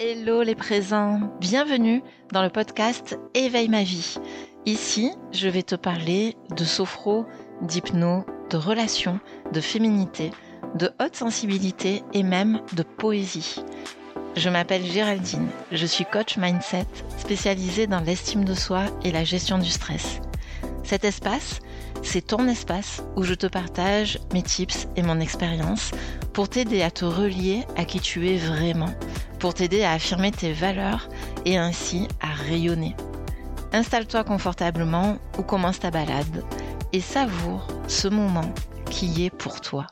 Hello les présents, bienvenue dans le podcast Éveille ma vie. Ici, je vais te parler de sophro, d'hypno, de relations, de féminité, de haute sensibilité et même de poésie. Je m'appelle Géraldine, je suis coach mindset spécialisée dans l'estime de soi et la gestion du stress. Cet espace, c'est ton espace où je te partage mes tips et mon expérience pour t'aider à te relier à qui tu es vraiment pour t'aider à affirmer tes valeurs et ainsi à rayonner. Installe-toi confortablement ou commence ta balade et savoure ce moment qui est pour toi.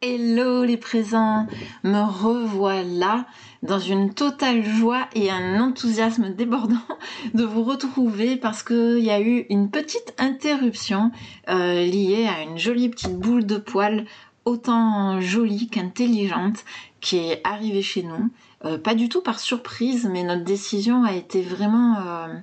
Hello les présents, me revoilà dans une totale joie et un enthousiasme débordant de vous retrouver parce qu'il y a eu une petite interruption euh, liée à une jolie petite boule de poils autant jolie qu'intelligente qui est arrivée chez nous. Euh, pas du tout par surprise, mais notre décision a été vraiment euh,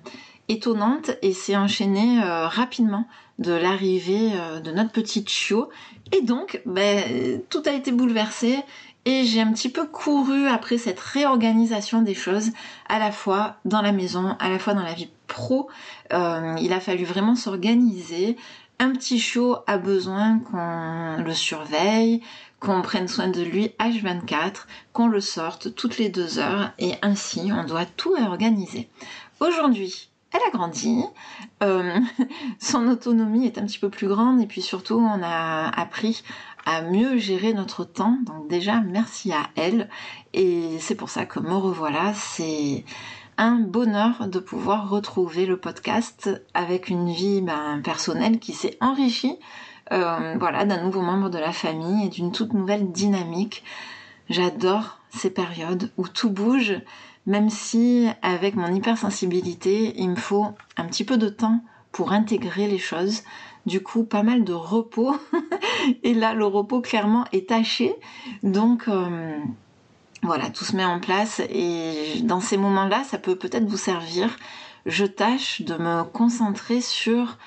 étonnante et s'est enchaînée euh, rapidement de l'arrivée de notre petite chiot. Et donc, ben, tout a été bouleversé et j'ai un petit peu couru après cette réorganisation des choses, à la fois dans la maison, à la fois dans la vie pro. il a fallu vraiment s'organiser, un petit chiot a besoin qu'on le surveille, qu'on prenne soin de lui H24, qu'on le sorte toutes les deux heures et ainsi on doit tout organiser. Aujourd'hui, elle a grandi, euh, son autonomie est un petit peu plus grande et puis surtout on a appris à mieux gérer notre temps. Donc déjà merci à elle et c'est pour ça que me revoilà, c'est un bonheur de pouvoir retrouver le podcast avec une vie ben, personnelle qui s'est enrichie euh, voilà, d'un nouveau membre de la famille et d'une toute nouvelle dynamique. J'adore ces périodes où tout bouge, même si avec mon hypersensibilité, il me faut un petit peu de temps pour intégrer les choses. Du coup, pas mal de repos. et là, le repos clairement est taché. Donc, euh, voilà, tout se met en place et dans ces moments-là, ça peut peut-être vous servir. Je tâche de me concentrer sur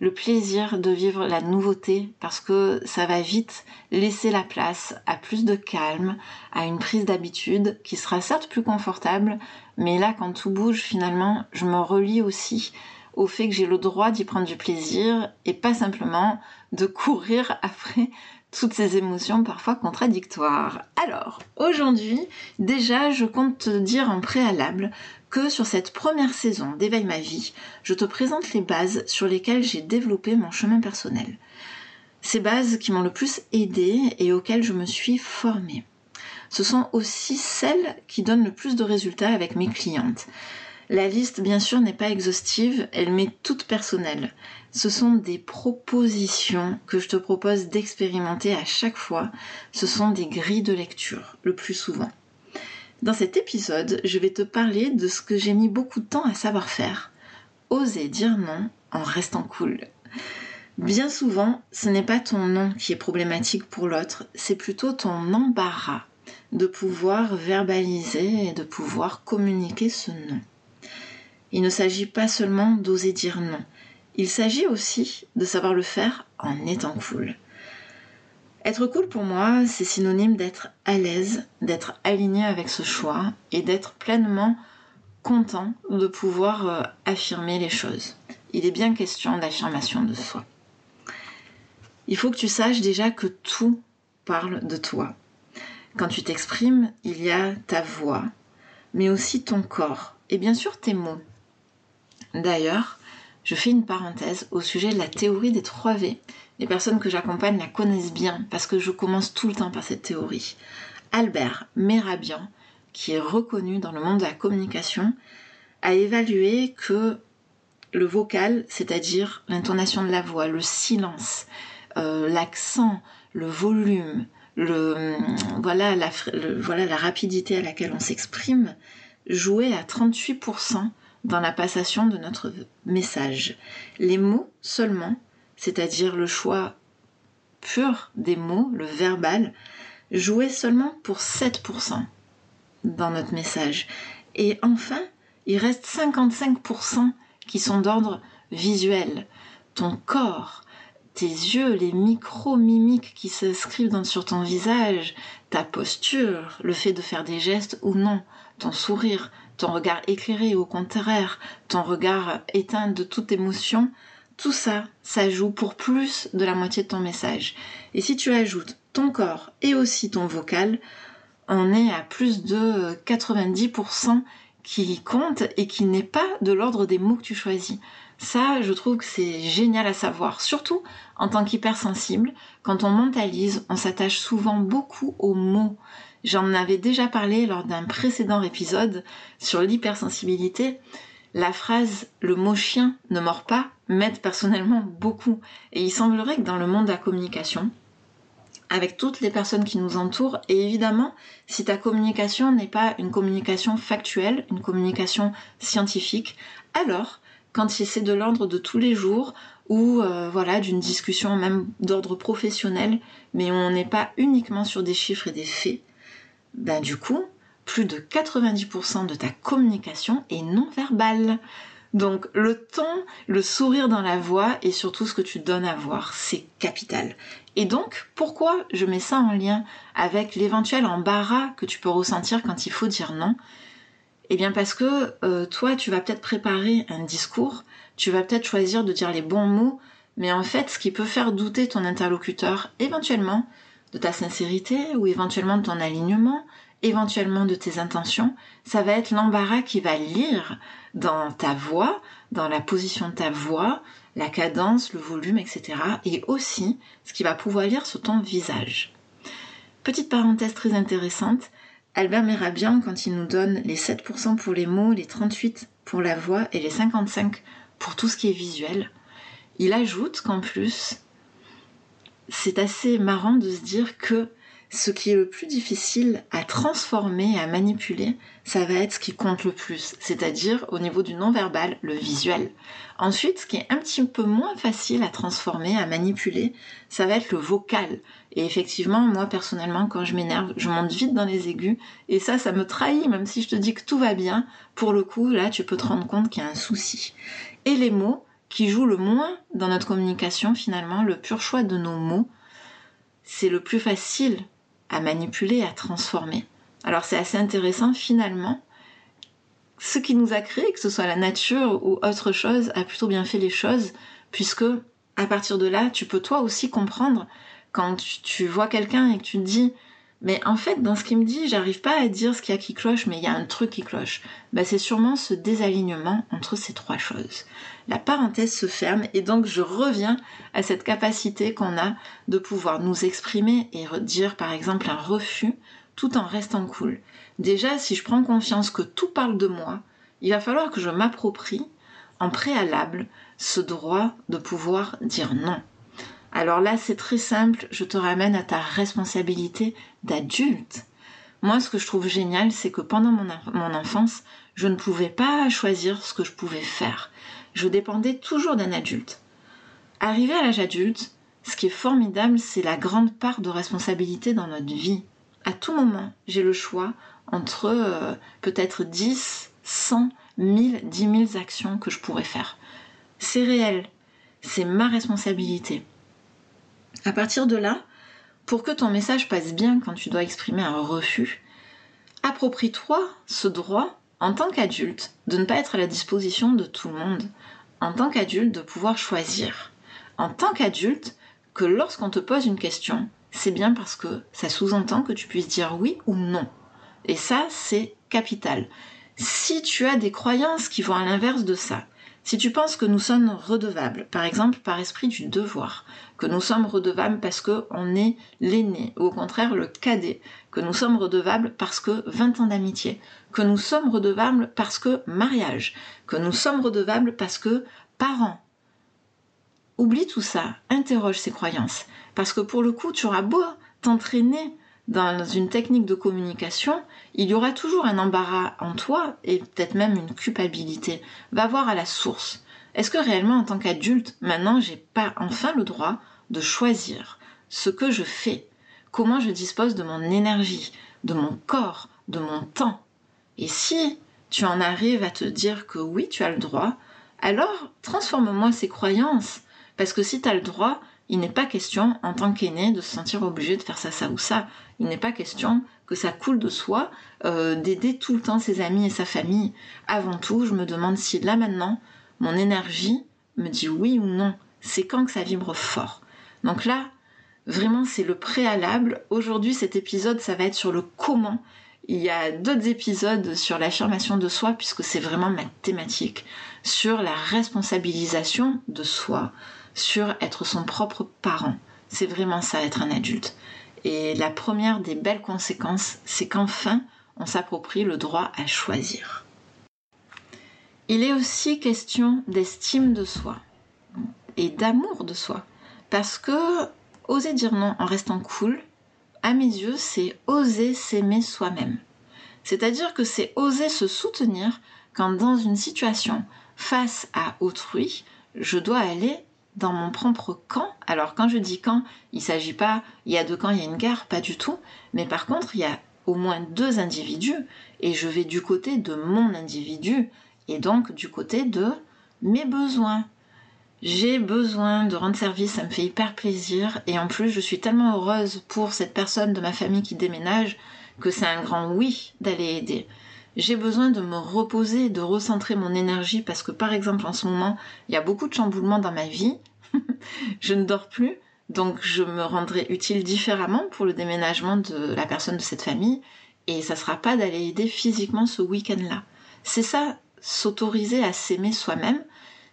le plaisir de vivre la nouveauté parce que ça va vite laisser la place à plus de calme, à une prise d'habitude qui sera certes plus confortable, mais là quand tout bouge finalement, je me relie aussi au fait que j'ai le droit d'y prendre du plaisir et pas simplement de courir après toutes ces émotions parfois contradictoires. Alors, aujourd'hui, déjà, je compte te dire en préalable que sur cette première saison d'Éveille ma vie, je te présente les bases sur lesquelles j'ai développé mon chemin personnel. Ces bases qui m'ont le plus aidé et auxquelles je me suis formée. Ce sont aussi celles qui donnent le plus de résultats avec mes clientes. La liste, bien sûr, n'est pas exhaustive, elle m'est toute personnelle. Ce sont des propositions que je te propose d'expérimenter à chaque fois. Ce sont des grilles de lecture, le plus souvent. Dans cet épisode, je vais te parler de ce que j'ai mis beaucoup de temps à savoir faire. Oser dire non en restant cool. Bien souvent, ce n'est pas ton non qui est problématique pour l'autre, c'est plutôt ton embarras de pouvoir verbaliser et de pouvoir communiquer ce non. Il ne s'agit pas seulement d'oser dire non, il s'agit aussi de savoir le faire en étant cool. Être cool pour moi, c'est synonyme d'être à l'aise, d'être aligné avec ce choix et d'être pleinement content de pouvoir euh, affirmer les choses. Il est bien question d'affirmation de soi. Il faut que tu saches déjà que tout parle de toi. Quand tu t'exprimes, il y a ta voix, mais aussi ton corps et bien sûr tes mots. D'ailleurs, je fais une parenthèse au sujet de la théorie des 3 V. Les personnes que j'accompagne la connaissent bien parce que je commence tout le temps par cette théorie. Albert Merabian, qui est reconnu dans le monde de la communication, a évalué que le vocal, c'est-à-dire l'intonation de la voix, le silence, euh, l'accent, le volume, la, voilà la rapidité à laquelle on s'exprime, jouait à 38% dans la passation de notre message. Les mots seulement, c'est-à-dire le choix pur des mots, le verbal, jouaient seulement pour 7% dans notre message. Et enfin, il reste 55% qui sont d'ordre visuel. Ton corps, tes yeux, les micro-mimiques qui s'inscrivent sur ton visage, ta posture, le fait de faire des gestes ou non, ton sourire, ton regard éclairé ou au contraire, ton regard éteint de toute émotion, tout ça, ça joue pour plus de la moitié de ton message. Et si tu ajoutes ton corps et aussi ton vocal, on est à plus de 90% qui compte et qui n'est pas de l'ordre des mots que tu choisis. Ça, je trouve que c'est génial à savoir. Surtout en tant qu'hypersensible, quand on mentalise, on s'attache souvent beaucoup aux mots. J'en avais déjà parlé lors d'un précédent épisode sur l'hypersensibilité. La phrase le mot chien ne mord pas m'aide personnellement beaucoup. Et il semblerait que dans le monde de la communication, avec toutes les personnes qui nous entourent, et évidemment, si ta communication n'est pas une communication factuelle, une communication scientifique, alors quand c'est de l'ordre de tous les jours ou euh, voilà d'une discussion même d'ordre professionnel, mais on n'est pas uniquement sur des chiffres et des faits, ben du coup, plus de 90% de ta communication est non verbale. Donc le ton, le sourire dans la voix et surtout ce que tu donnes à voir, c'est capital. Et donc, pourquoi je mets ça en lien avec l'éventuel embarras que tu peux ressentir quand il faut dire non? Eh bien parce que euh, toi, tu vas peut-être préparer un discours, tu vas peut-être choisir de dire les bons mots, mais en fait, ce qui peut faire douter ton interlocuteur, éventuellement, de ta sincérité ou éventuellement de ton alignement, éventuellement de tes intentions, ça va être l'embarras qui va lire dans ta voix, dans la position de ta voix, la cadence, le volume, etc. Et aussi ce qui va pouvoir lire sur ton visage. Petite parenthèse très intéressante, Albert Merabian, quand il nous donne les 7% pour les mots, les 38% pour la voix et les 55% pour tout ce qui est visuel, il ajoute qu'en plus, c'est assez marrant de se dire que ce qui est le plus difficile à transformer, à manipuler, ça va être ce qui compte le plus, c'est-à-dire au niveau du non-verbal, le visuel. Ensuite, ce qui est un petit peu moins facile à transformer, à manipuler, ça va être le vocal. Et effectivement, moi personnellement, quand je m'énerve, je monte vite dans les aigus, et ça, ça me trahit, même si je te dis que tout va bien, pour le coup, là, tu peux te rendre compte qu'il y a un souci. Et les mots, qui jouent le moins dans notre communication, finalement, le pur choix de nos mots, c'est le plus facile à manipuler, à transformer. Alors c'est assez intéressant finalement. Ce qui nous a créé, que ce soit la nature ou autre chose, a plutôt bien fait les choses, puisque à partir de là, tu peux toi aussi comprendre quand tu, vois quelqu'un et que tu te dis mais en fait, dans ce qu'il me dit, j'arrive pas à dire ce qu'il y a qui cloche, mais il y a un truc qui cloche. Bah, c'est sûrement ce désalignement entre ces trois choses. La parenthèse se ferme et donc je reviens à cette capacité qu'on a de pouvoir nous exprimer et dire par exemple un refus tout en restant cool. Déjà, si je prends confiance que tout parle de moi, il va falloir que je m'approprie en préalable ce droit de pouvoir dire non. Alors là, c'est très simple, je te ramène à ta responsabilité d'adulte. Moi, ce que je trouve génial, c'est que pendant mon, enfance, je ne pouvais pas choisir ce que je pouvais faire. Je dépendais toujours d'un adulte. Arrivé à l'âge adulte, ce qui est formidable, c'est la grande part de responsabilité dans notre vie. À tout moment, j'ai le choix entre euh, peut-être 10, 100, 1000, 10 000 actions que je pourrais faire. C'est réel, c'est ma responsabilité. À partir de là, pour que ton message passe bien quand tu dois exprimer un refus, approprie-toi ce droit en tant qu'adulte de ne pas être à la disposition de tout le monde, en tant qu'adulte de pouvoir choisir, en tant qu'adulte que lorsqu'on te pose une question, c'est bien parce que ça sous-entend que tu puisses dire oui ou non. Et ça, c'est capital. Si tu as des croyances qui vont à l'inverse de ça, si tu penses que nous sommes redevables, par exemple par esprit du devoir, que nous sommes redevables parce qu'on est l'aîné, ou au contraire le cadet, que nous sommes redevables parce que 20 ans d'amitié, que nous sommes redevables parce que mariage, que nous sommes redevables parce que parents. Oublie tout ça, interroge ces croyances, parce que pour le coup, tu auras beau t'entraîner dans une technique de communication, il y aura toujours un embarras en toi et peut-être même une culpabilité. Va voir à la source. Est-ce que réellement en tant qu'adulte, maintenant j'ai pas enfin le droit de choisir ce que je fais, comment je dispose de mon énergie, de mon corps, de mon temps? Et si tu en arrives à te dire que oui, tu as le droit, alors transforme-moi ces croyances. Parce que si tu as le droit, il n'est pas question, en tant qu'aîné, de se sentir obligé de faire ça, ça ou ça. Il n'est pas question que ça coule de soi, euh, d'aider tout le temps ses amis et sa famille. Avant tout, je me demande si là maintenant, mon énergie me dit oui ou non. C'est quand que ça vibre fort. Donc là, vraiment, c'est le préalable. Aujourd'hui, cet épisode, ça va être sur le comment. Il y a d'autres épisodes sur l'affirmation de soi, puisque c'est vraiment ma thématique, sur la responsabilisation de soi, sur être son propre parent. C'est vraiment ça, être un adulte. Et la première des belles conséquences, c'est qu'enfin, on s'approprie le droit à choisir. Il est aussi question d'estime de soi et d'amour de soi. Parce que oser dire non en restant cool, à mes yeux, c'est oser s'aimer soi-même. C'est-à-dire que c'est oser se soutenir quand dans une situation face à autrui, je dois aller dans mon propre camp. Alors quand je dis camp, il ne s'agit pas, il y a deux camps, il y a une guerre, pas du tout. Mais par contre, il y a au moins deux individus et je vais du côté de mon individu et donc du côté de mes besoins. J'ai besoin de rendre service, ça me fait hyper plaisir et en plus je suis tellement heureuse pour cette personne de ma famille qui déménage que c'est un grand oui d'aller aider. J'ai besoin de me reposer, de recentrer mon énergie parce que par exemple en ce moment, il y a beaucoup de chamboulements dans ma vie. je ne dors plus, donc je me rendrai utile différemment pour le déménagement de la personne de cette famille et ça sera pas d'aller aider physiquement ce week-end-là. C'est ça, s'autoriser à s'aimer soi-même,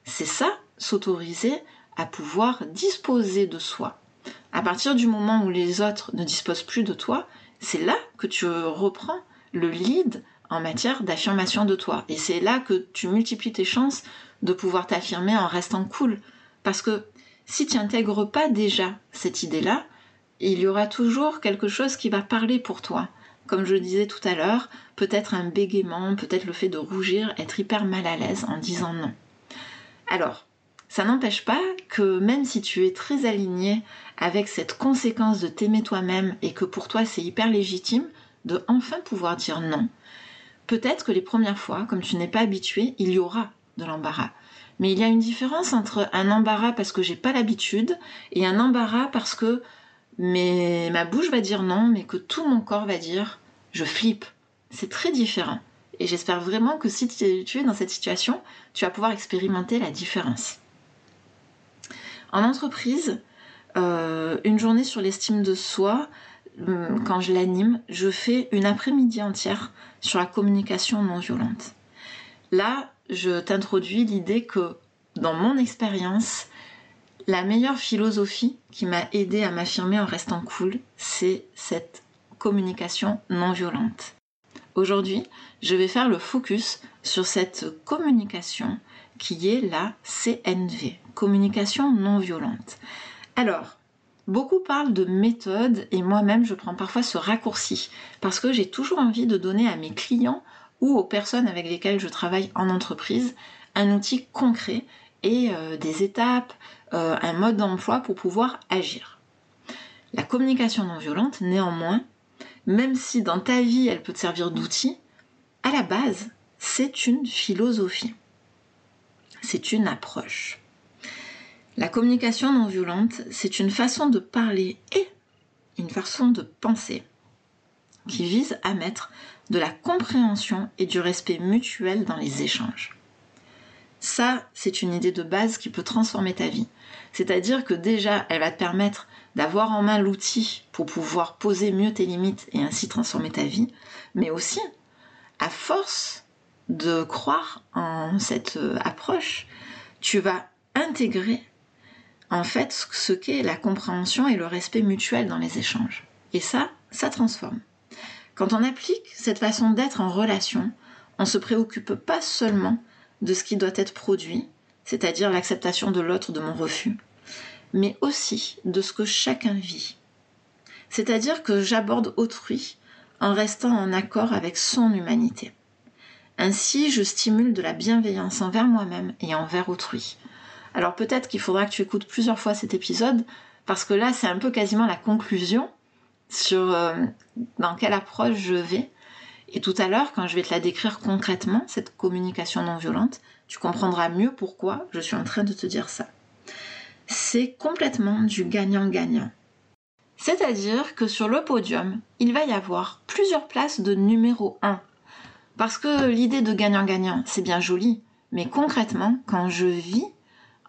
c'est ça, s'autoriser à pouvoir disposer de soi. À partir du moment où les autres ne disposent plus de toi, c'est là que tu reprends le lead en matière d'affirmation de toi. Et c'est là que tu multiplies tes chances de pouvoir t'affirmer en restant cool. Parce que si tu n'intègres pas déjà cette idée-là, il y aura toujours quelque chose qui va parler pour toi. Comme je disais tout à l'heure, peut-être un bégaiement, peut-être le fait de rougir, être hyper mal à l'aise en disant non. Alors, ça n'empêche pas que même si tu es très aligné avec cette conséquence de t'aimer toi-même et que pour toi c'est hyper légitime, de enfin pouvoir dire non, Peut-être que les premières fois, comme tu n'es pas habitué, il y aura de l'embarras. Mais il y a une différence entre un embarras parce que j'ai pas l'habitude et un embarras parce que ma bouche va dire non, mais que tout mon corps va dire je flippe. C'est très différent. Et j'espère vraiment que si tu es dans cette situation, tu vas pouvoir expérimenter la différence. En entreprise, euh, une journée sur l'estime de soi, quand je l'anime, je fais une après-midi entière sur la communication non violente. Là, je t'introduis l'idée que dans mon expérience, la meilleure philosophie qui m'a aidé à m'affirmer en restant cool, c'est cette communication non violente. Aujourd'hui, je vais faire le focus sur cette communication qui est la CNV, communication non violente. Alors, Beaucoup parlent de méthode et moi-même je prends parfois ce raccourci parce que j'ai toujours envie de donner à mes clients ou aux personnes avec lesquelles je travaille en entreprise un outil concret et euh, des étapes, euh, un mode d'emploi pour pouvoir agir. La communication non violente, néanmoins, même si dans ta vie elle peut te servir d'outil, à la base, c'est une philosophie. C'est une approche. La communication non violente, c'est une façon de parler et une façon de penser qui vise à mettre de la compréhension et du respect mutuel dans les échanges. Ça, c'est une idée de base qui peut transformer ta vie. C'est-à-dire que déjà, elle va te permettre d'avoir en main l'outil pour pouvoir poser mieux tes limites et ainsi transformer ta vie, mais aussi, à force de croire en cette euh, approche, tu vas intégrer en fait ce qu'est la compréhension et le respect mutuel dans les échanges. Et ça, ça transforme. Quand on applique cette façon d'être en relation, on ne se préoccupe pas seulement de ce qui doit être produit, c'est-à-dire l'acceptation de l'autre de mon refus, mais aussi de ce que chacun vit. C'est-à-dire que j'aborde autrui en restant en accord avec son humanité. Ainsi, je stimule de la bienveillance envers moi-même et envers autrui, alors peut-être qu'il faudra que tu écoutes plusieurs fois cet épisode, parce que là c'est un peu quasiment la conclusion sur euh, dans quelle approche je vais. Et tout à l'heure, quand je vais te la décrire concrètement, cette communication non violente, tu comprendras mieux pourquoi je suis en train de te dire ça. c'est complètement du gagnant-gagnant. C'est-à-dire que sur le podium, il va y avoir plusieurs places de numéro 1. Parce que l'idée de gagnant-gagnant, c'est bien joli, mais concrètement, quand je vis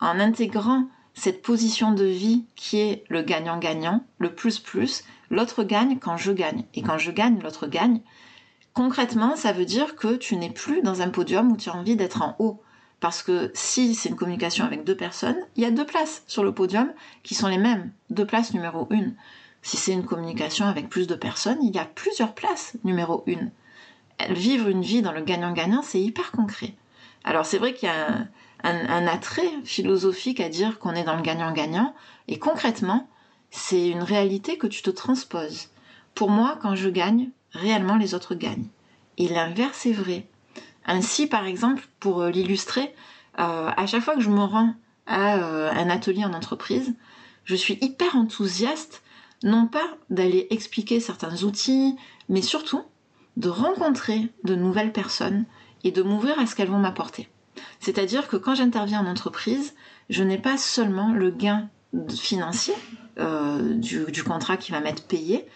en intégrant cette position de vie qui est le gagnant-gagnant, le plus-plus, l'autre gagne quand je gagne. Et quand je gagne, l'autre gagne. Concrètement, ça veut dire que tu n'es plus dans un podium où tu as envie d'être en haut. Parce que si c'est une communication avec deux personnes, il y a deux places sur le podium qui sont les mêmes, deux places numéro une. Si c'est une communication avec plus de personnes, il y a plusieurs places numéro une. Vivre une vie dans le gagnant-gagnant, c'est hyper concret. Alors c'est vrai qu'il y a un, un, attrait philosophique à dire qu'on est dans le gagnant-gagnant, et concrètement, c'est une réalité que tu te transposes. Pour moi, quand je gagne, réellement les autres gagnent. Et l'inverse est vrai. Ainsi, par exemple, pour euh, l'illustrer, euh, à chaque fois que je me rends à euh, un atelier en entreprise, je suis hyper enthousiaste, non pas d'aller expliquer certains outils, mais surtout de rencontrer de nouvelles personnes et de m'ouvrir à ce qu'elles vont m'apporter. C'est-à-dire que quand j'interviens en entreprise, je n'ai pas seulement le gain financier du, du, contrat qui va m'être payé,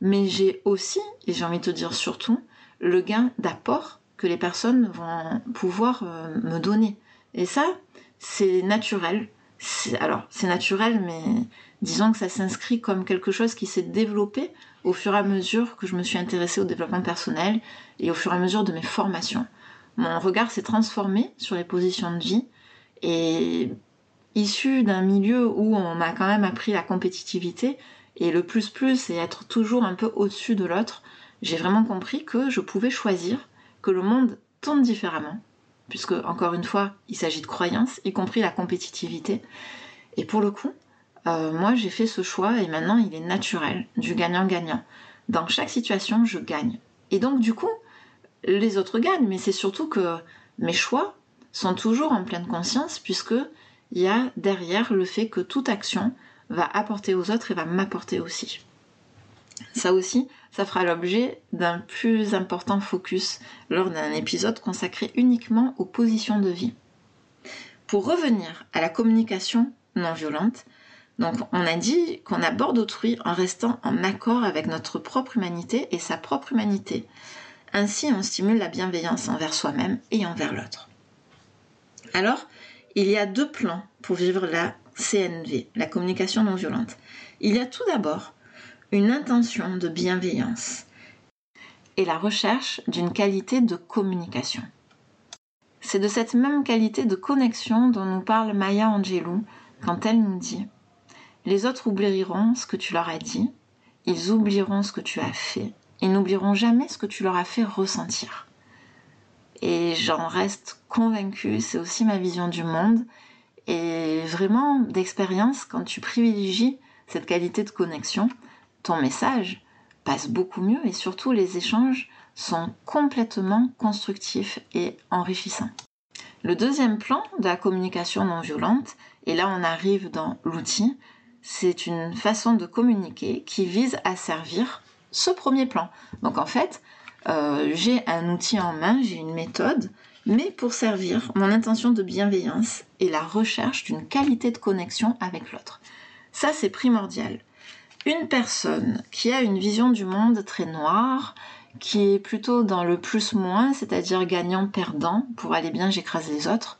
mais j'ai aussi, et j'ai envie de te dire surtout, le gain d'apport que les personnes vont pouvoir euh, me donner. Et ça, c'est naturel. Alors, c'est naturel, mais disons que ça s'inscrit comme quelque chose qui s'est développé au fur et à mesure que je me suis intéressée au développement personnel et au fur et à mesure de mes formations. Mon regard s'est transformé sur les positions de vie et issu d'un milieu où on m'a quand même appris la compétitivité et le plus plus et être toujours un peu au-dessus de l'autre, j'ai vraiment compris que je pouvais choisir que le monde tourne différemment, puisque, encore une fois, il s'agit de croyances, y compris la compétitivité. Et pour le coup, euh, moi, j'ai fait ce choix et maintenant, il est naturel, du gagnant-gagnant. Dans chaque situation, je gagne. Et donc, du coup, les autres gagnent, mais c'est surtout que mes choix sont toujours en pleine conscience, puisque il y a derrière le fait que toute action va apporter aux autres et va m'apporter aussi. Ça aussi, ça fera l'objet d'un plus important focus lors d'un épisode consacré uniquement aux positions de vie. Pour revenir à la communication non violente, on a dit qu'on aborde autrui en restant en accord avec notre propre humanité et sa propre humanité. Ainsi, on stimule la bienveillance envers soi-même et envers l'autre. Alors, il y a deux plans pour vivre la CNV, la communication non violente. Il y a tout d'abord une intention de bienveillance et la recherche d'une qualité de communication. C'est de cette même qualité de connexion dont nous parle Maya Angelou quand elle nous dit Les autres oublieront ce que tu leur as dit, ils oublieront ce que tu as fait, ils n'oublieront jamais ce que tu leur as fait ressentir. Et j'en reste convaincue, c'est aussi ma vision du monde, et vraiment d'expérience quand tu privilégies cette qualité de connexion, ton message passe beaucoup mieux et surtout les échanges sont complètement constructifs et enrichissants. Le deuxième plan de la communication non violente, et là on arrive dans l'outil, c'est une façon de communiquer qui vise à servir ce premier plan. Donc en fait, euh, j'ai un outil en main, j'ai une méthode, mais pour servir mon intention de bienveillance et la recherche d'une qualité de connexion avec l'autre. Ça, c'est primordial une personne qui a une vision du monde très noire, qui est plutôt dans le plus-moins, c'est-à-dire gagnant-perdant, pour aller bien j'écrase les autres,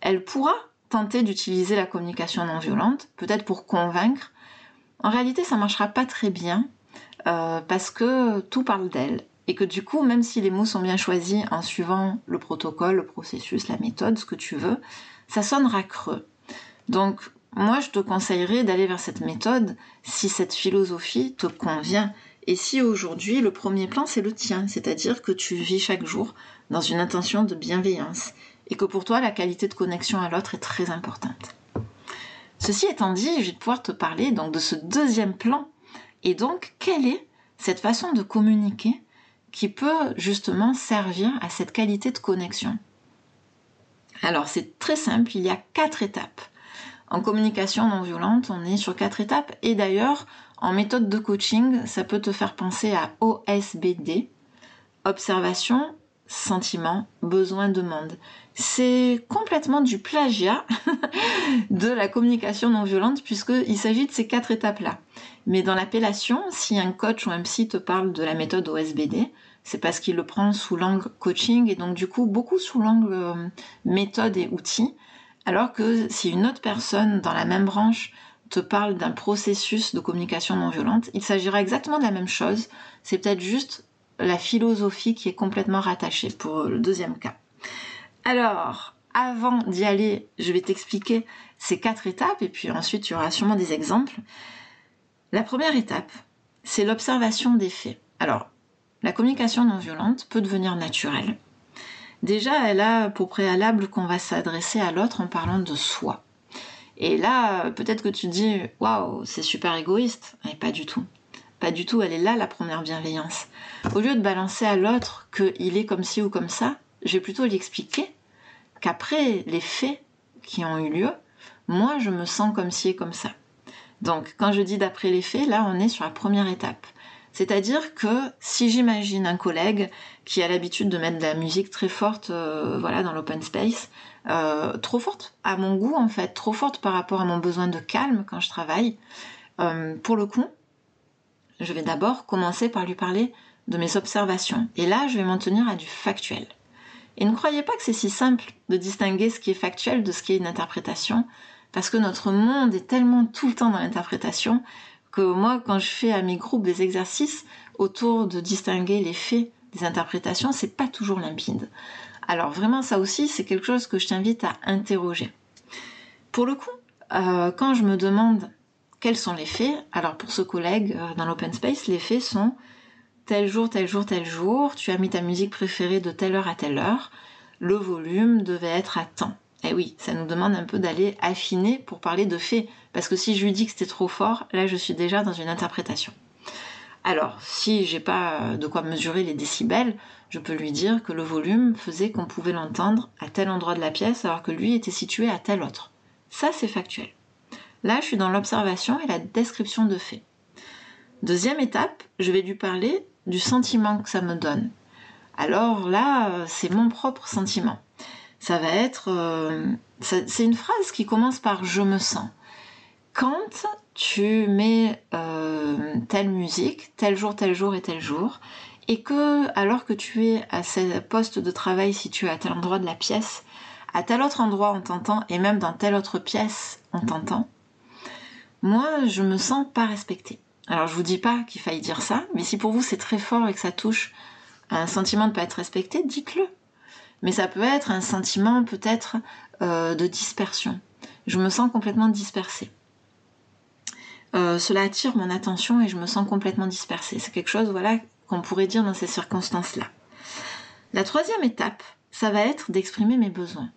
elle pourra tenter d'utiliser la communication non violente, peut-être pour convaincre. En réalité, ça ne marchera pas très bien euh, parce que tout parle d'elle et que du coup, même si les mots sont bien choisis en suivant le protocole, le processus, la méthode, ce que tu veux, ça sonnera creux. Donc, moi, je te conseillerais d'aller vers cette méthode si cette philosophie te convient et si aujourd'hui le premier plan c'est le tien, c'est-à-dire que tu vis chaque jour dans une intention de bienveillance et que pour toi la qualité de connexion à l'autre est très importante. Ceci étant dit, je vais pouvoir te parler donc de ce deuxième plan et donc quelle est cette façon de communiquer qui peut justement servir à cette qualité de connexion? Alors c'est très simple, il y a quatre étapes. En communication non violente, on est sur quatre étapes et d'ailleurs, en méthode de coaching, ça peut te faire penser à OSBD. Observation, sentiment, besoin, demande. C'est complètement du plagiat de la communication non violente puisqu'il s'agit de ces quatre étapes-là. Mais dans l'appellation, si un coach ou un psy te parle de la méthode OSBD, c'est parce qu'il le prend sous l'angle coaching et donc du coup beaucoup sous l'angle euh, méthode et outils. Alors que si une autre personne dans la même branche te parle d'un processus de communication non violente, il s'agira exactement de la même chose. C'est peut-être juste la philosophie qui est complètement rattachée pour le deuxième cas. Alors, avant d'y aller, je vais t'expliquer ces quatre étapes et puis ensuite il y aura sûrement des exemples. La première étape, c'est l'observation des faits. Alors, la communication non violente peut devenir naturelle. Déjà, elle a pour préalable qu'on va s'adresser à l'autre en parlant de soi. Et là, peut-être que tu dis, waouh, c'est super égoïste. Mais pas du tout. Pas du tout, elle est là la première bienveillance. Au lieu de balancer à l'autre qu'il est comme ci ou comme ça, je vais plutôt lui expliquer qu'après les faits qui ont eu lieu, moi je me sens comme ci et comme ça. Donc quand je dis d'après les faits, là on est sur la première étape. C'est-à-dire que si j'imagine un collègue qui a l'habitude de mettre de la musique très forte euh, voilà, dans l'open space, euh, trop forte à mon goût en fait, trop forte par rapport à mon besoin de calme quand je travaille, euh, pour le coup, je vais d'abord commencer par lui parler de mes observations. Et là, je vais m'en tenir à du factuel. Et ne croyez pas que c'est si simple de distinguer ce qui est factuel de ce qui est une interprétation, parce que notre monde est tellement tout le temps dans l'interprétation que moi, quand je fais à mes groupes des exercices autour de distinguer les faits des interprétations, c'est pas toujours limpide. Alors vraiment, ça aussi, c'est quelque chose que je t'invite à interroger. Pour le coup, euh, quand je me demande quels sont les faits, alors pour ce collègue euh, dans l'open space, les faits sont tel jour, tel jour, tel jour, tu as mis ta musique préférée de telle heure à telle heure, le volume devait être à temps. Eh oui, ça nous demande un peu d'aller affiner pour parler de faits. Parce que si je lui dis que c'était trop fort, là je suis déjà dans une interprétation. Alors, si j'ai pas de quoi mesurer les décibels, je peux lui dire que le volume faisait qu'on pouvait l'entendre à tel endroit de la pièce alors que lui était situé à tel autre. Ça, c'est factuel. Là, je suis dans l'observation et la description de faits. Deuxième étape, je vais lui parler du sentiment que ça me donne. Alors là, c'est mon propre sentiment ça va être... Euh, c'est une phrase qui commence par je me sens. Quand tu mets euh, telle musique, tel jour, tel jour et tel jour, et que alors que tu es à ce poste de travail situé à tel endroit de la pièce, à tel autre endroit on t'entend, et même dans telle autre pièce on t'entend, moi je me sens pas respectée. Alors je vous dis pas qu'il faille dire ça, mais si pour vous c'est très fort et que ça touche un sentiment de ne pas être respecté, dites-le mais ça peut être un sentiment peut-être euh, de dispersion. Je me sens complètement dispersée. Euh, cela attire mon attention et je me sens complètement dispersée. C'est quelque chose voilà, qu'on pourrait dire dans ces circonstances-là. La troisième étape, ça va être d'exprimer mes besoins.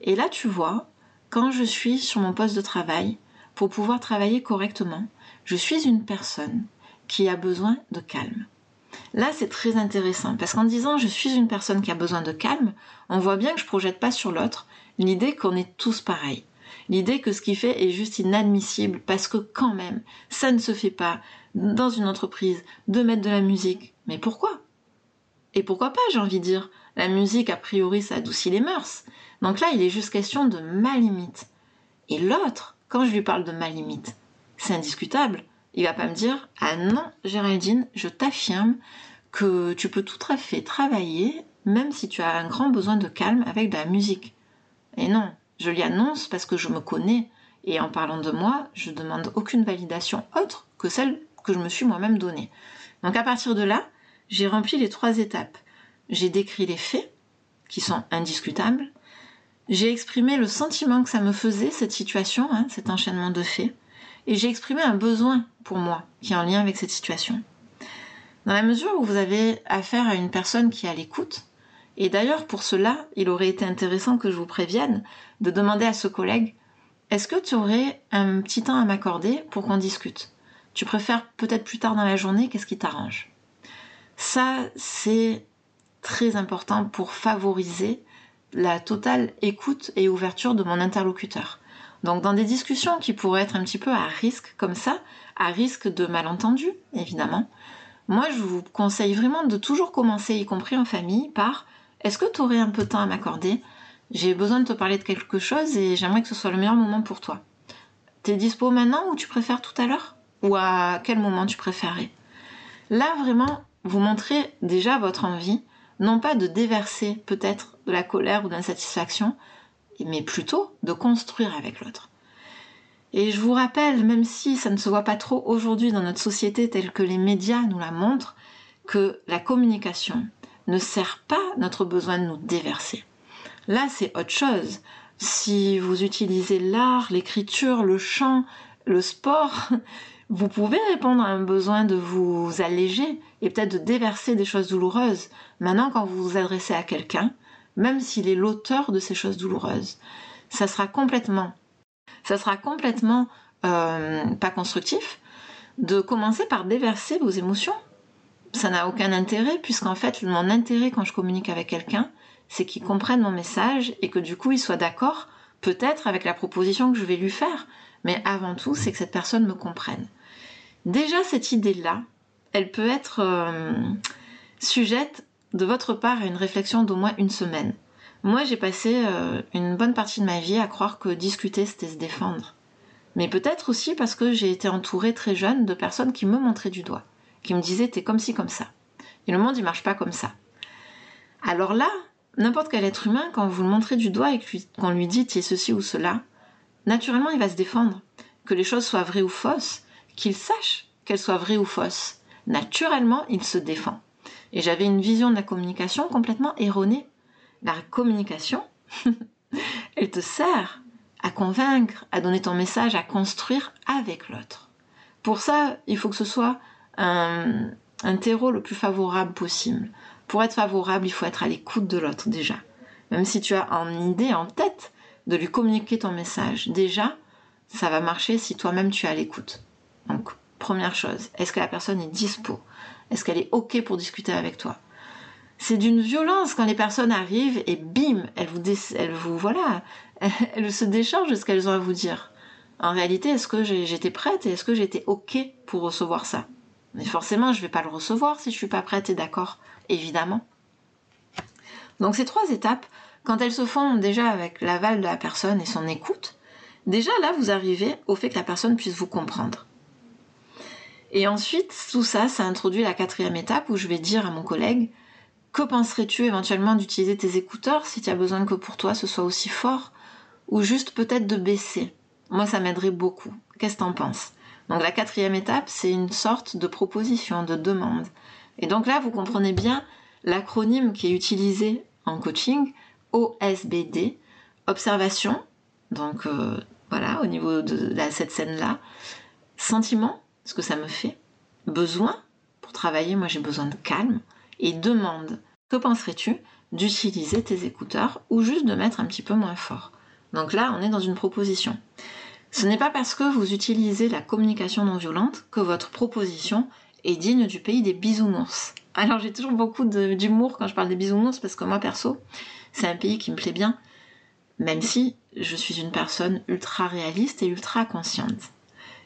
Et là, tu vois, quand je suis sur mon poste de travail, pour pouvoir travailler correctement, je suis une personne qui a besoin de calme. Là, c'est très intéressant parce qu'en disant je suis une personne qui a besoin de calme, on voit bien que je projette pas sur l'autre l'idée qu'on est tous pareils. L'idée que ce qu'il fait est juste inadmissible parce que quand même, ça ne se fait pas dans une entreprise de mettre de la musique. Mais pourquoi? Et pourquoi pas, j'ai envie de dire La musique, a priori, ça adoucit les mœurs. Donc là, il est juste question de ma limite. Et l'autre, quand je lui parle de ma limite, c'est indiscutable il va pas me dire Ah non, Géraldine, je t'affirme que tu peux tout à fait travailler, même si tu as un grand besoin de calme, avec de la musique. Et non, je lui annonce parce que je me connais, et en parlant de moi, je demande aucune validation autre que celle que je me suis moi-même donnée. Donc à partir de là, j'ai rempli les trois étapes. J'ai décrit les faits, qui sont indiscutables. J'ai exprimé le sentiment que ça me faisait, cette situation, hein, cet enchaînement de faits et j'ai exprimé un besoin pour moi qui est en lien avec cette situation. Dans la mesure où vous avez affaire à une personne qui est à l'écoute, et d'ailleurs pour cela, il aurait été intéressant que je vous prévienne de demander à ce collègue est-ce que tu aurais un petit temps à m'accorder pour qu'on discute? Tu préfères peut-être plus tard dans la journée, qu'est-ce qui t'arrange? Ça, c'est très important pour favoriser la totale écoute et ouverture de mon interlocuteur. Donc dans des discussions qui pourraient être un petit peu à risque comme ça, à risque de malentendus évidemment, moi je vous conseille vraiment de toujours commencer, y compris en famille, par est-ce que tu aurais un peu de temps à m'accorder? J'ai besoin de te parler de quelque chose et j'aimerais que ce soit le meilleur moment pour toi. T'es dispo maintenant ou tu préfères tout à l'heure? Ou à quel moment tu préférerais? Là, vraiment, vous montrez déjà votre envie, non pas de déverser peut-être de la colère ou de l'insatisfaction, mais plutôt de construire avec l'autre. Et je vous rappelle, même si ça ne se voit pas trop aujourd'hui dans notre société telle que les médias nous la montrent, que la communication ne sert pas notre besoin de nous déverser. Là, c'est autre chose. Si vous utilisez l'art, l'écriture, le chant, le sport, vous pouvez répondre à un besoin de vous alléger et peut-être de déverser des choses douloureuses. Maintenant, quand vous vous adressez à quelqu'un, même s'il est l'auteur de ces choses douloureuses, ça sera complètement, ça sera complètement euh, pas constructif de commencer par déverser vos émotions. Ça n'a aucun intérêt puisqu'en fait, mon intérêt quand je communique avec quelqu'un, c'est qu'il comprenne mon message et que du coup, il soit d'accord peut-être avec la proposition que je vais lui faire. Mais avant tout, c'est que cette personne me comprenne. Déjà, cette idée-là, elle peut être euh, sujette de votre part à une réflexion d'au moins une semaine. Moi, j'ai passé euh, une bonne partie de ma vie à croire que discuter, c'était se défendre. Mais peut-être aussi parce que j'ai été entourée très jeune de personnes qui me montraient du doigt, qui me disaient t'es comme ci, comme ça. Et le monde, il marche pas comme ça. Alors là, n'importe quel être humain, quand vous le montrez du doigt et qu'on lui dit tu es ceci ou cela, naturellement il va se défendre. Que les choses soient vraies ou fausses, qu'il sache qu'elles soient vraies ou fausses. Naturellement, il se défend. Et j'avais une vision de la communication complètement erronée. La communication, elle te sert à convaincre, à donner ton message, à construire avec l'autre. Pour ça, il faut que ce soit un, terreau le plus favorable possible. Pour être favorable, il faut être à l'écoute de l'autre déjà. Même si tu as en idée, en tête, de lui communiquer ton message, déjà, ça va marcher si toi-même tu es à l'écoute. Donc, première chose, est-ce que la personne est dispo? Est-ce qu'elle est OK pour discuter avec toi? C'est d'une violence quand les personnes arrivent et bim, elles vous, voilà, elles se déchargent de ce qu'elles ont à vous dire. En réalité, est-ce que j'étais prête et est-ce que j'étais OK pour recevoir ça? Mais forcément, je ne vais pas le recevoir si je suis pas prête et d'accord évidemment. Donc ces trois étapes, quand elles se font déjà avec l'aval de la personne et son écoute, déjà là vous arrivez au fait que la personne puisse vous comprendre. Et ensuite, tout ça, ça introduit la quatrième étape où je vais dire à mon collègue que penserais-tu éventuellement d'utiliser tes écouteurs si tu as besoin que pour toi ce soit aussi fort ou juste peut-être de baisser? Moi, ça m'aiderait beaucoup. Qu'est-ce que t'en penses? Donc la quatrième étape, c'est une sorte de proposition, de demande. Et donc là, vous comprenez bien l'acronyme qui est utilisé en coaching, OSBD, observation, donc euh, voilà, au niveau de, cette scène-là, sentiment, ce que ça me fait, besoin, pour travailler, moi j'ai besoin de calme, et demande, que penserais-tu d'utiliser tes écouteurs ou juste de mettre un petit peu moins fort? Donc là, on est dans une proposition. Ce n'est pas parce que vous utilisez la communication non violente que votre proposition est digne du pays des bisounours. Alors j'ai toujours beaucoup d'humour quand je parle des bisounours parce que moi perso, c'est un pays qui me plaît bien, même si je suis une personne ultra réaliste et ultra consciente.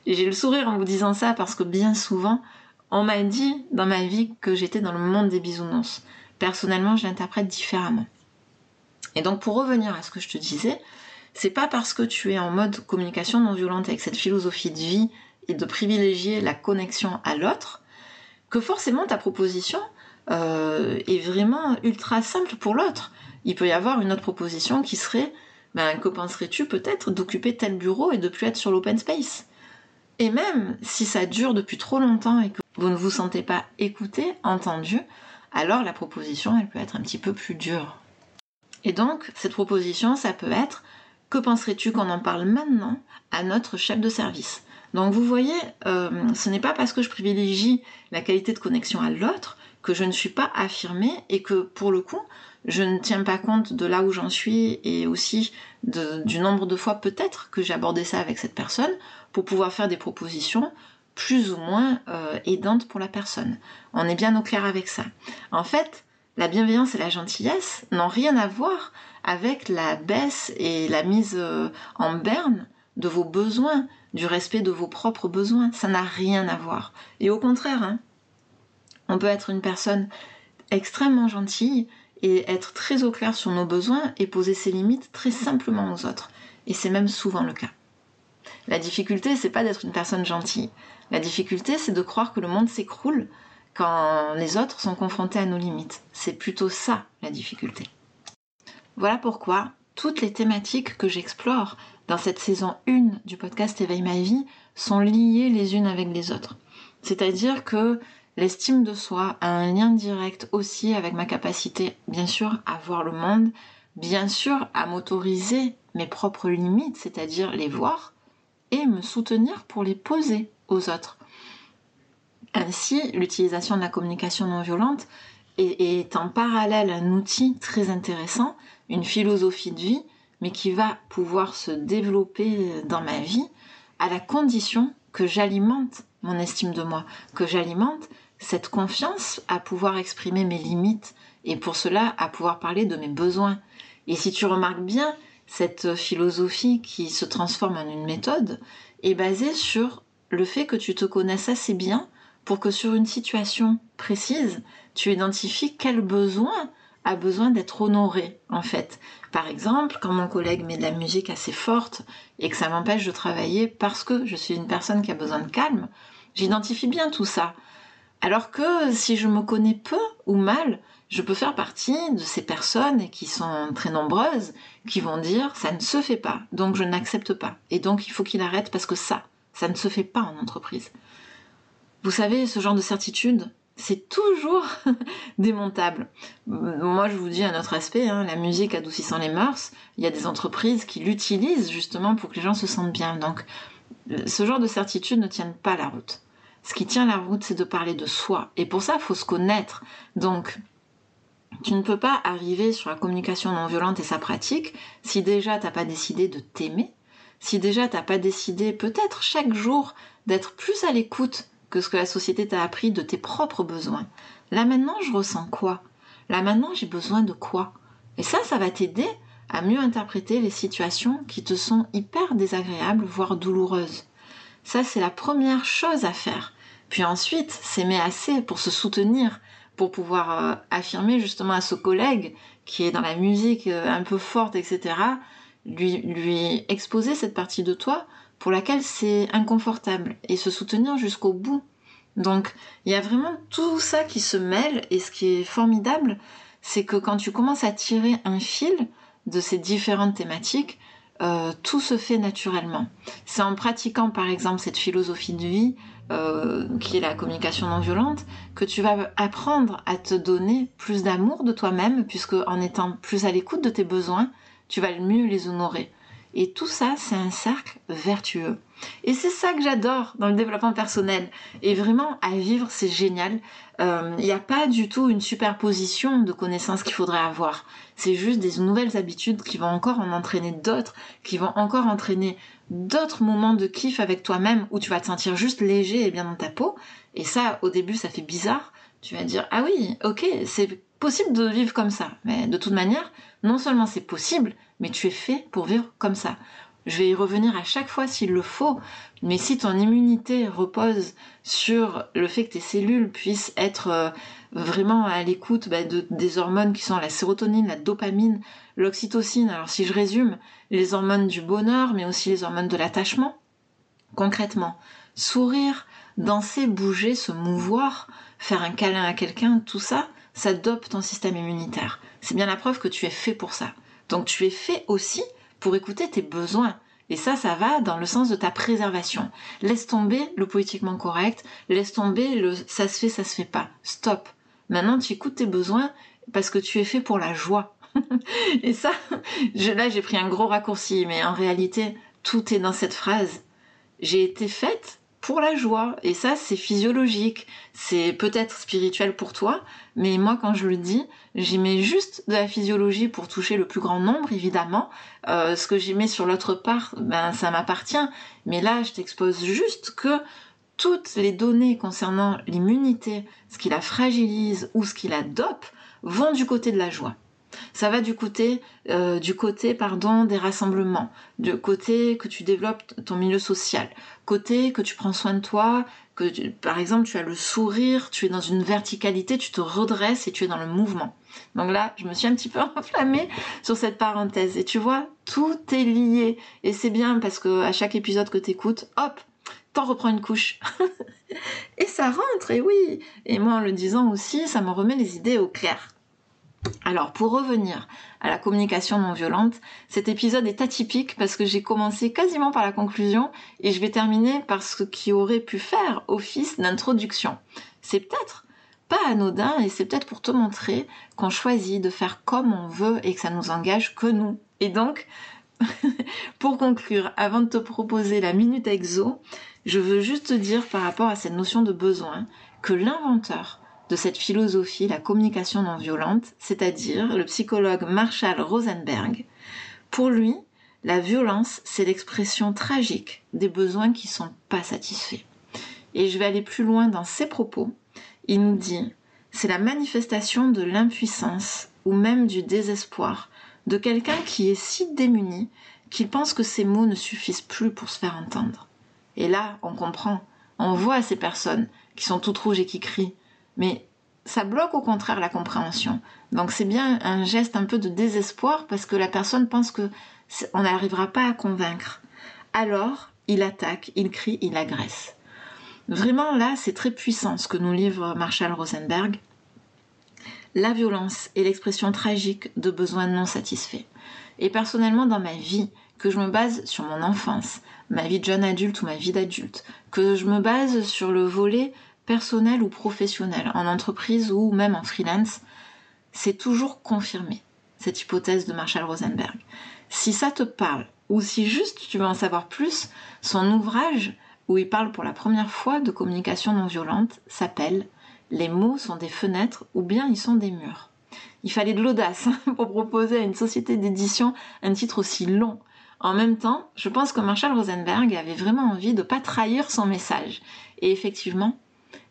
Et j'ai le sourire en vous disant ça parce que bien souvent, on m'a dit dans ma vie que j'étais dans le monde des bisounours. Personnellement, je l'interprète différemment. Et donc pour revenir à ce que je te disais, c'est pas parce que tu es en mode communication non violente avec cette philosophie de vie et de privilégier la connexion à l'autre que forcément ta proposition euh, est vraiment ultra simple pour l'autre. Il peut y avoir une autre proposition qui serait ben, que penserais-tu peut-être d'occuper tel bureau et de plus être sur l'open space? Et même si ça dure depuis trop longtemps et que vous ne vous sentez pas écouté, entendu, alors la proposition elle peut être un petit peu plus dure. Et donc cette proposition ça peut être que penserais-tu qu'on en parle maintenant à notre chef de service? Donc vous voyez, euh, ce n'est pas parce que je privilégie la qualité de connexion à l'autre que je ne suis pas affirmée et que pour le coup, je ne tiens pas compte de là où j'en suis et aussi du nombre de fois peut-être que j'ai abordé ça avec cette personne pour pouvoir faire des propositions plus ou moins euh, aidantes pour la personne. On est bien au clair avec ça. En fait, la bienveillance et la gentillesse n'ont rien à voir avec la baisse et la mise euh, en berne de vos besoins, du respect de vos propres besoins. Ça n'a rien à voir. Et au contraire, hein, on peut être une personne extrêmement gentille et être très au clair sur nos besoins et poser ses limites très simplement aux autres. Et c'est même souvent le cas. La difficulté, c'est pas d'être une personne gentille. La difficulté, c'est de croire que le monde s'écroule quand les autres sont confrontés à nos limites. C'est plutôt ça la difficulté. Voilà pourquoi toutes les thématiques que j'explore dans cette saison 1 du podcast Éveille ma vie sont liées les unes avec les autres. C'est-à-dire que l'estime de soi a un lien direct aussi avec ma capacité, bien sûr, à voir le monde, bien sûr, à m'autoriser mes propres limites, c'est-à-dire les voir, et me soutenir pour les poser aux autres. Ainsi, l'utilisation de la communication non violente est, en parallèle un outil très intéressant, une philosophie de vie, mais qui va pouvoir se développer dans ma vie à la condition que j'alimente mon estime de moi, que j'alimente cette confiance à pouvoir exprimer mes limites et pour cela à pouvoir parler de mes besoins. Et si tu remarques bien, cette philosophie qui se transforme en une méthode est basée sur le fait que tu te connaisses assez bien pour que sur une situation précise, tu identifies quel besoin a besoin d'être honoré en fait. Par exemple, quand mon collègue met de la musique assez forte et que ça m'empêche de travailler parce que je suis une personne qui a besoin de calme, j'identifie bien tout ça. Alors que si je me connais peu ou mal, je peux faire partie de ces personnes qui sont très nombreuses qui vont dire ça ne se fait pas, donc je n'accepte pas. Et donc il faut qu'il arrête parce que ça, ça ne se fait pas en entreprise. Vous savez, ce genre de certitude, c'est toujours démontable. Moi, je vous dis un autre aspect, hein, la musique adoucissant les mœurs, il y a des entreprises qui l'utilisent justement pour que les gens se sentent bien. Donc, ce genre de certitude ne tiennent pas la route. Ce qui tient la route, c'est de parler de soi. Et pour ça, il faut se connaître. Donc, tu ne peux pas arriver sur la communication non violente et sa pratique si déjà t'as pas décidé de t'aimer, si déjà t'as pas décidé peut-être chaque jour d'être plus à l'écoute que ce que la société t'a appris de tes propres besoins. Là maintenant, je ressens quoi? Là maintenant, j'ai besoin de quoi? Et ça, ça va t'aider à mieux interpréter les situations qui te sont hyper désagréables, voire douloureuses. Ça, c'est la première chose à faire. Puis ensuite, s'aimer assez pour se soutenir, pour pouvoir euh, affirmer justement à ce collègue qui est dans la musique euh, un peu forte, etc., lui, lui exposer cette partie de toi pour laquelle c'est inconfortable et se soutenir jusqu'au bout. Donc il y a vraiment tout ça qui se mêle et ce qui est formidable, c'est que quand tu commences à tirer un fil de ces différentes thématiques, euh, tout se fait naturellement. C'est en pratiquant par exemple cette philosophie de vie euh, qui est la communication non violente que tu vas apprendre à te donner plus d'amour de toi-même puisque en étant plus à l'écoute de tes besoins, tu vas mieux les honorer. Et tout ça, c'est un cercle vertueux. Et c'est ça que j'adore dans le développement personnel. Et vraiment, à vivre, c'est génial. Il euh, n'y a pas du tout une superposition de connaissances qu'il faudrait avoir. C'est juste des nouvelles habitudes qui vont encore en entraîner d'autres, qui vont encore entraîner d'autres moments de kiff avec toi-même où tu vas te sentir juste léger et bien dans ta peau. Et ça, au début, ça fait bizarre. Tu vas dire, ah oui, ok, c'est possible de vivre comme ça. Mais de toute manière, non seulement c'est possible, mais tu es fait pour vivre comme ça. Je vais y revenir à chaque fois s'il le faut, mais si ton immunité repose sur le fait que tes cellules puissent être euh, vraiment à l'écoute bah, de, des hormones qui sont la sérotonine, la dopamine, l'oxytocine, alors si je résume, les hormones du bonheur, mais aussi les hormones de l'attachement, concrètement, sourire, danser, bouger, se mouvoir, faire un câlin à quelqu'un, tout ça, ça dope ton système immunitaire. C'est bien la preuve que tu es fait pour ça. Donc tu es fait aussi pour écouter tes besoins. Et ça, ça va dans le sens de ta préservation. Laisse tomber le politiquement correct, laisse tomber le ça se fait, ça se fait pas. Stop. Maintenant, tu écoutes tes besoins parce que tu es fait pour la joie. Et ça, là, j'ai pris un gros raccourci, mais en réalité, tout est dans cette phrase. J'ai été faite pour la joie. Et ça, c'est physiologique. C'est peut-être spirituel pour toi, mais moi, quand je le dis, j'y mets juste de la physiologie pour toucher le plus grand nombre, évidemment. Euh, ce que j'y mets sur l'autre part, ben, ça m'appartient. Mais là, je t'expose juste que toutes les données concernant l'immunité, ce qui la fragilise ou ce qui la dope, vont du côté de la joie. Ça va du côté, euh, du côté pardon, des rassemblements, du côté que tu développes ton milieu social, côté que tu prends soin de toi, que par exemple tu as le sourire, tu es dans une verticalité, tu te redresses et tu es dans le mouvement. Donc là, je me suis un petit peu enflammée sur cette parenthèse. Et tu vois, tout est lié. Et c'est bien parce que à chaque épisode que tu écoutes, hop, t'en reprends une couche. et ça rentre, et oui. Et moi, en le disant aussi, ça me remet les idées au clair. Alors, pour revenir à la communication non violente, cet épisode est atypique parce que j'ai commencé quasiment par la conclusion et je vais terminer par ce qui aurait pu faire office d'introduction. C'est peut-être pas anodin et c'est peut-être pour te montrer qu'on choisit de faire comme on veut et que ça nous engage que nous. Et donc, pour conclure, avant de te proposer la minute exo, je veux juste te dire par rapport à cette notion de besoin que l'inventeur de cette philosophie, la communication non violente, c'est-à-dire le psychologue Marshall Rosenberg. Pour lui, la violence, c'est l'expression tragique des besoins qui sont pas satisfaits. Et je vais aller plus loin dans ses propos. Il nous dit, c'est la manifestation de l'impuissance ou même du désespoir de quelqu'un qui est si démuni qu'il pense que ses mots ne suffisent plus pour se faire entendre. Et là, on comprend, on voit ces personnes qui sont toutes rouges et qui crient, mais ça bloque au contraire la compréhension. Donc c'est bien un geste un peu de désespoir parce que la personne pense que on n'arrivera pas à convaincre. Alors, il attaque, il crie, il agresse. Vraiment là, c'est très puissant ce que nous livre Marshall Rosenberg. La violence est l'expression tragique de besoins non satisfaits. Et personnellement, dans ma vie, que je me base sur mon enfance, ma vie de jeune adulte ou ma vie d'adulte, que je me base sur le volet personnel ou professionnel, en entreprise ou même en freelance, c'est toujours confirmé, cette hypothèse de Marshall Rosenberg. Si ça te parle, ou si juste tu veux en savoir plus, son ouvrage, où il parle pour la première fois de communication non violente, s'appelle Les mots sont des fenêtres ou bien ils sont des murs. Il fallait de l'audace hein, pour proposer à une société d'édition un titre aussi long. En même temps, je pense que Marshall Rosenberg avait vraiment envie de ne pas trahir son message. Et effectivement,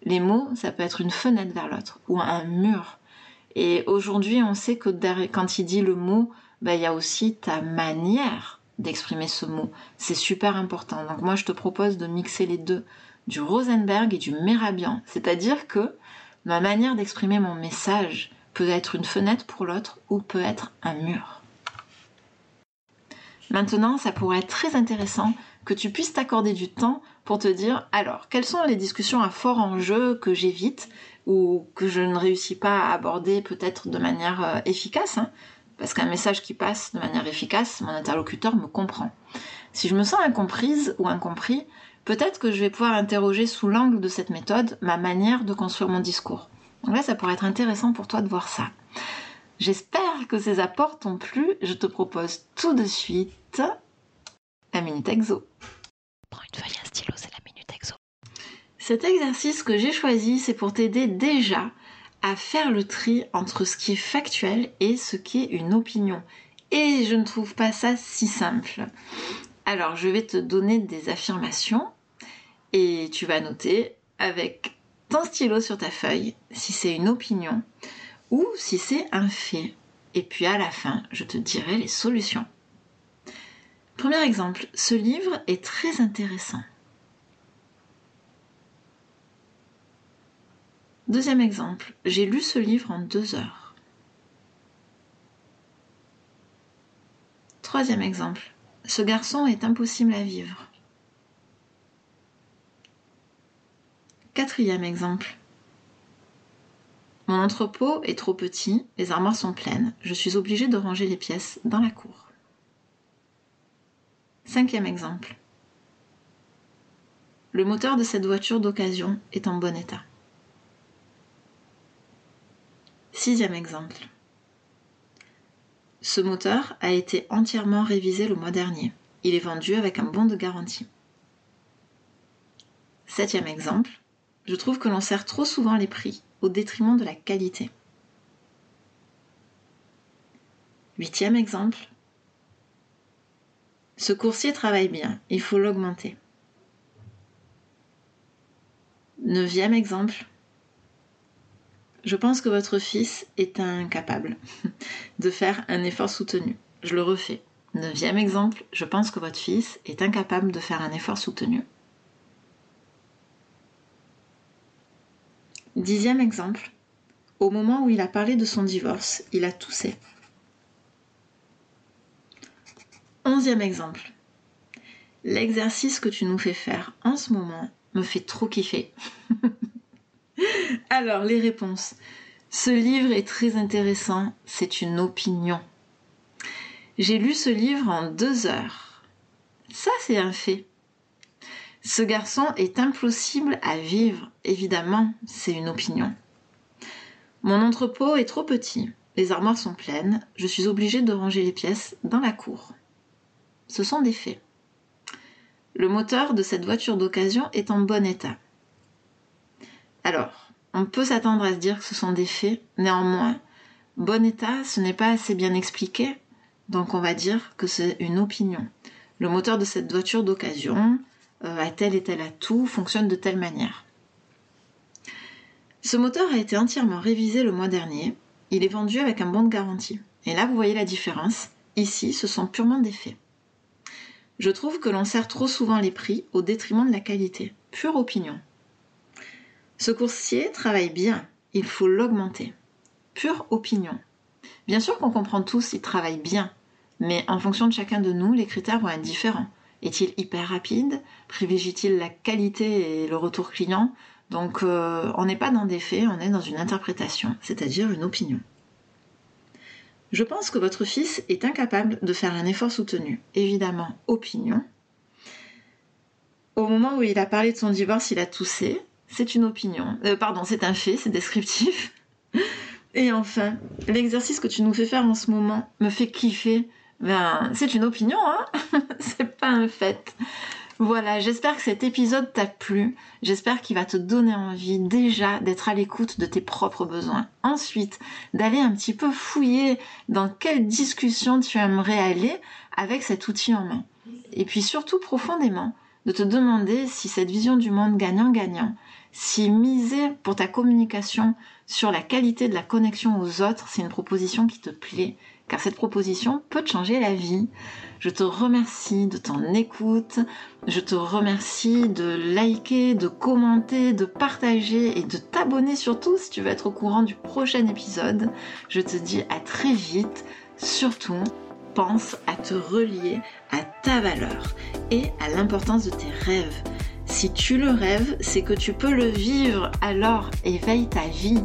les mots, ça peut être une fenêtre vers l'autre ou un mur. Et aujourd'hui, on sait que quand il dit le mot, bah, il y a aussi ta manière d'exprimer ce mot. C'est super important. Donc moi, je te propose de mixer les deux, du Rosenberg et du Merabian. C'est-à-dire que ma manière d'exprimer mon message peut être une fenêtre pour l'autre ou peut être un mur. Maintenant, ça pourrait être très intéressant que tu puisses t'accorder du temps pour te dire alors quelles sont les discussions à fort enjeu que j'évite ou que je ne réussis pas à aborder peut-être de manière euh, efficace hein, parce qu'un message qui passe de manière efficace, mon interlocuteur me comprend. Si je me sens incomprise ou incompris, peut-être que je vais pouvoir interroger sous l'angle de cette méthode ma manière de construire mon discours. Donc là, ça pourrait être intéressant pour toi de voir ça. J'espère que ces apports t'ont plu. Je te propose tout de suite la minute exo. Prends une feuille, un stylo, c'est la minute exo. Cet exercice que j'ai choisi, c'est pour t'aider déjà à faire le tri entre ce qui est factuel et ce qui est une opinion. Et je ne trouve pas ça si simple. Alors, je vais te donner des affirmations et tu vas noter avec ton stylo sur ta feuille si c'est une opinion ou si c'est un fait. Et puis à la fin, je te dirai les solutions. Premier exemple, ce livre est très intéressant. Deuxième exemple, j'ai lu ce livre en deux heures. Troisième exemple, ce garçon est impossible à vivre. Quatrième exemple, mon entrepôt est trop petit, les armoires sont pleines, je suis obligée de ranger les pièces dans la cour. Cinquième exemple. Le moteur de cette voiture d'occasion est en bon état. Sixième exemple. Ce moteur a été entièrement révisé le mois dernier. Il est vendu avec un bon de garantie. Septième exemple. Je trouve que l'on sert trop souvent les prix au détriment de la qualité. Huitième exemple. Ce coursier travaille bien, il faut l'augmenter. Neuvième exemple. je pense que votre fils est incapable de faire un effort soutenu. Je le refais. Neuvième exemple, je pense que votre fils est incapable de faire un effort soutenu. Dixième exemple, au moment où il a parlé de son divorce, il a toussé. Onzième exemple, l'exercice que tu nous fais faire en ce moment me fait trop kiffer. Alors, les réponses. Ce livre est très intéressant, c'est une opinion. J'ai lu ce livre en deux heures. Ça, c'est un fait. Ce garçon est impossible à vivre. Évidemment, c'est une opinion. Mon entrepôt est trop petit. Les armoires sont pleines. Je suis obligée de ranger les pièces dans la cour. Ce sont des faits. Le moteur de cette voiture d'occasion est en bon état. Alors, on peut s'attendre à se dire que ce sont des faits. Néanmoins, bon état, ce n'est pas assez bien expliqué. Donc on va dire que c'est une opinion. Le moteur de cette voiture d'occasion euh, a tel et tel atout, fonctionne de telle manière. Ce moteur a été entièrement révisé le mois dernier. Il est vendu avec un bon de garantie. Et là, vous voyez la différence. Ici, ce sont purement des faits. Je trouve que l'on sert trop souvent les prix au détriment de la qualité. Pure opinion. Ce coursier travaille bien. Il faut l'augmenter. Pure opinion. Bien sûr qu'on comprend tous s'il travaille bien, mais en fonction de chacun de nous, les critères vont être différents. Est-il hyper rapide? Privilégie-t-il la qualité et le retour client? Donc euh, on n'est pas dans des faits, on est dans une interprétation, c'est-à-dire une opinion. Je pense que votre fils est incapable de faire un effort soutenu. Évidemment, opinion. Au moment où il a parlé de son divorce, il a toussé. C'est une opinion. Euh, pardon, c'est un fait, c'est descriptif. Et enfin, l'exercice que tu nous fais faire en ce moment me fait kiffer ben, c'est une opinion, hein C'est pas un fait. Voilà, j'espère que cet épisode t'a plu. J'espère qu'il va te donner envie déjà d'être à l'écoute de tes propres besoins. Ensuite, d'aller un petit peu fouiller dans quelle discussion tu aimerais aller avec cet outil en main. Et puis surtout profondément, de te demander si cette vision du monde gagnant-gagnant, si miser pour ta communication sur la qualité de la connexion aux autres, c'est une proposition qui te plaît, car cette proposition peut te changer la vie. Je te remercie de ton écoute, je te remercie de liker, de commenter, de partager et de t'abonner surtout si tu veux être au courant du prochain épisode. Je te dis à très vite, surtout pense à te relier à ta valeur et à l'importance de tes rêves. Si tu le rêves, c'est que tu peux le vivre, alors éveille ta vie.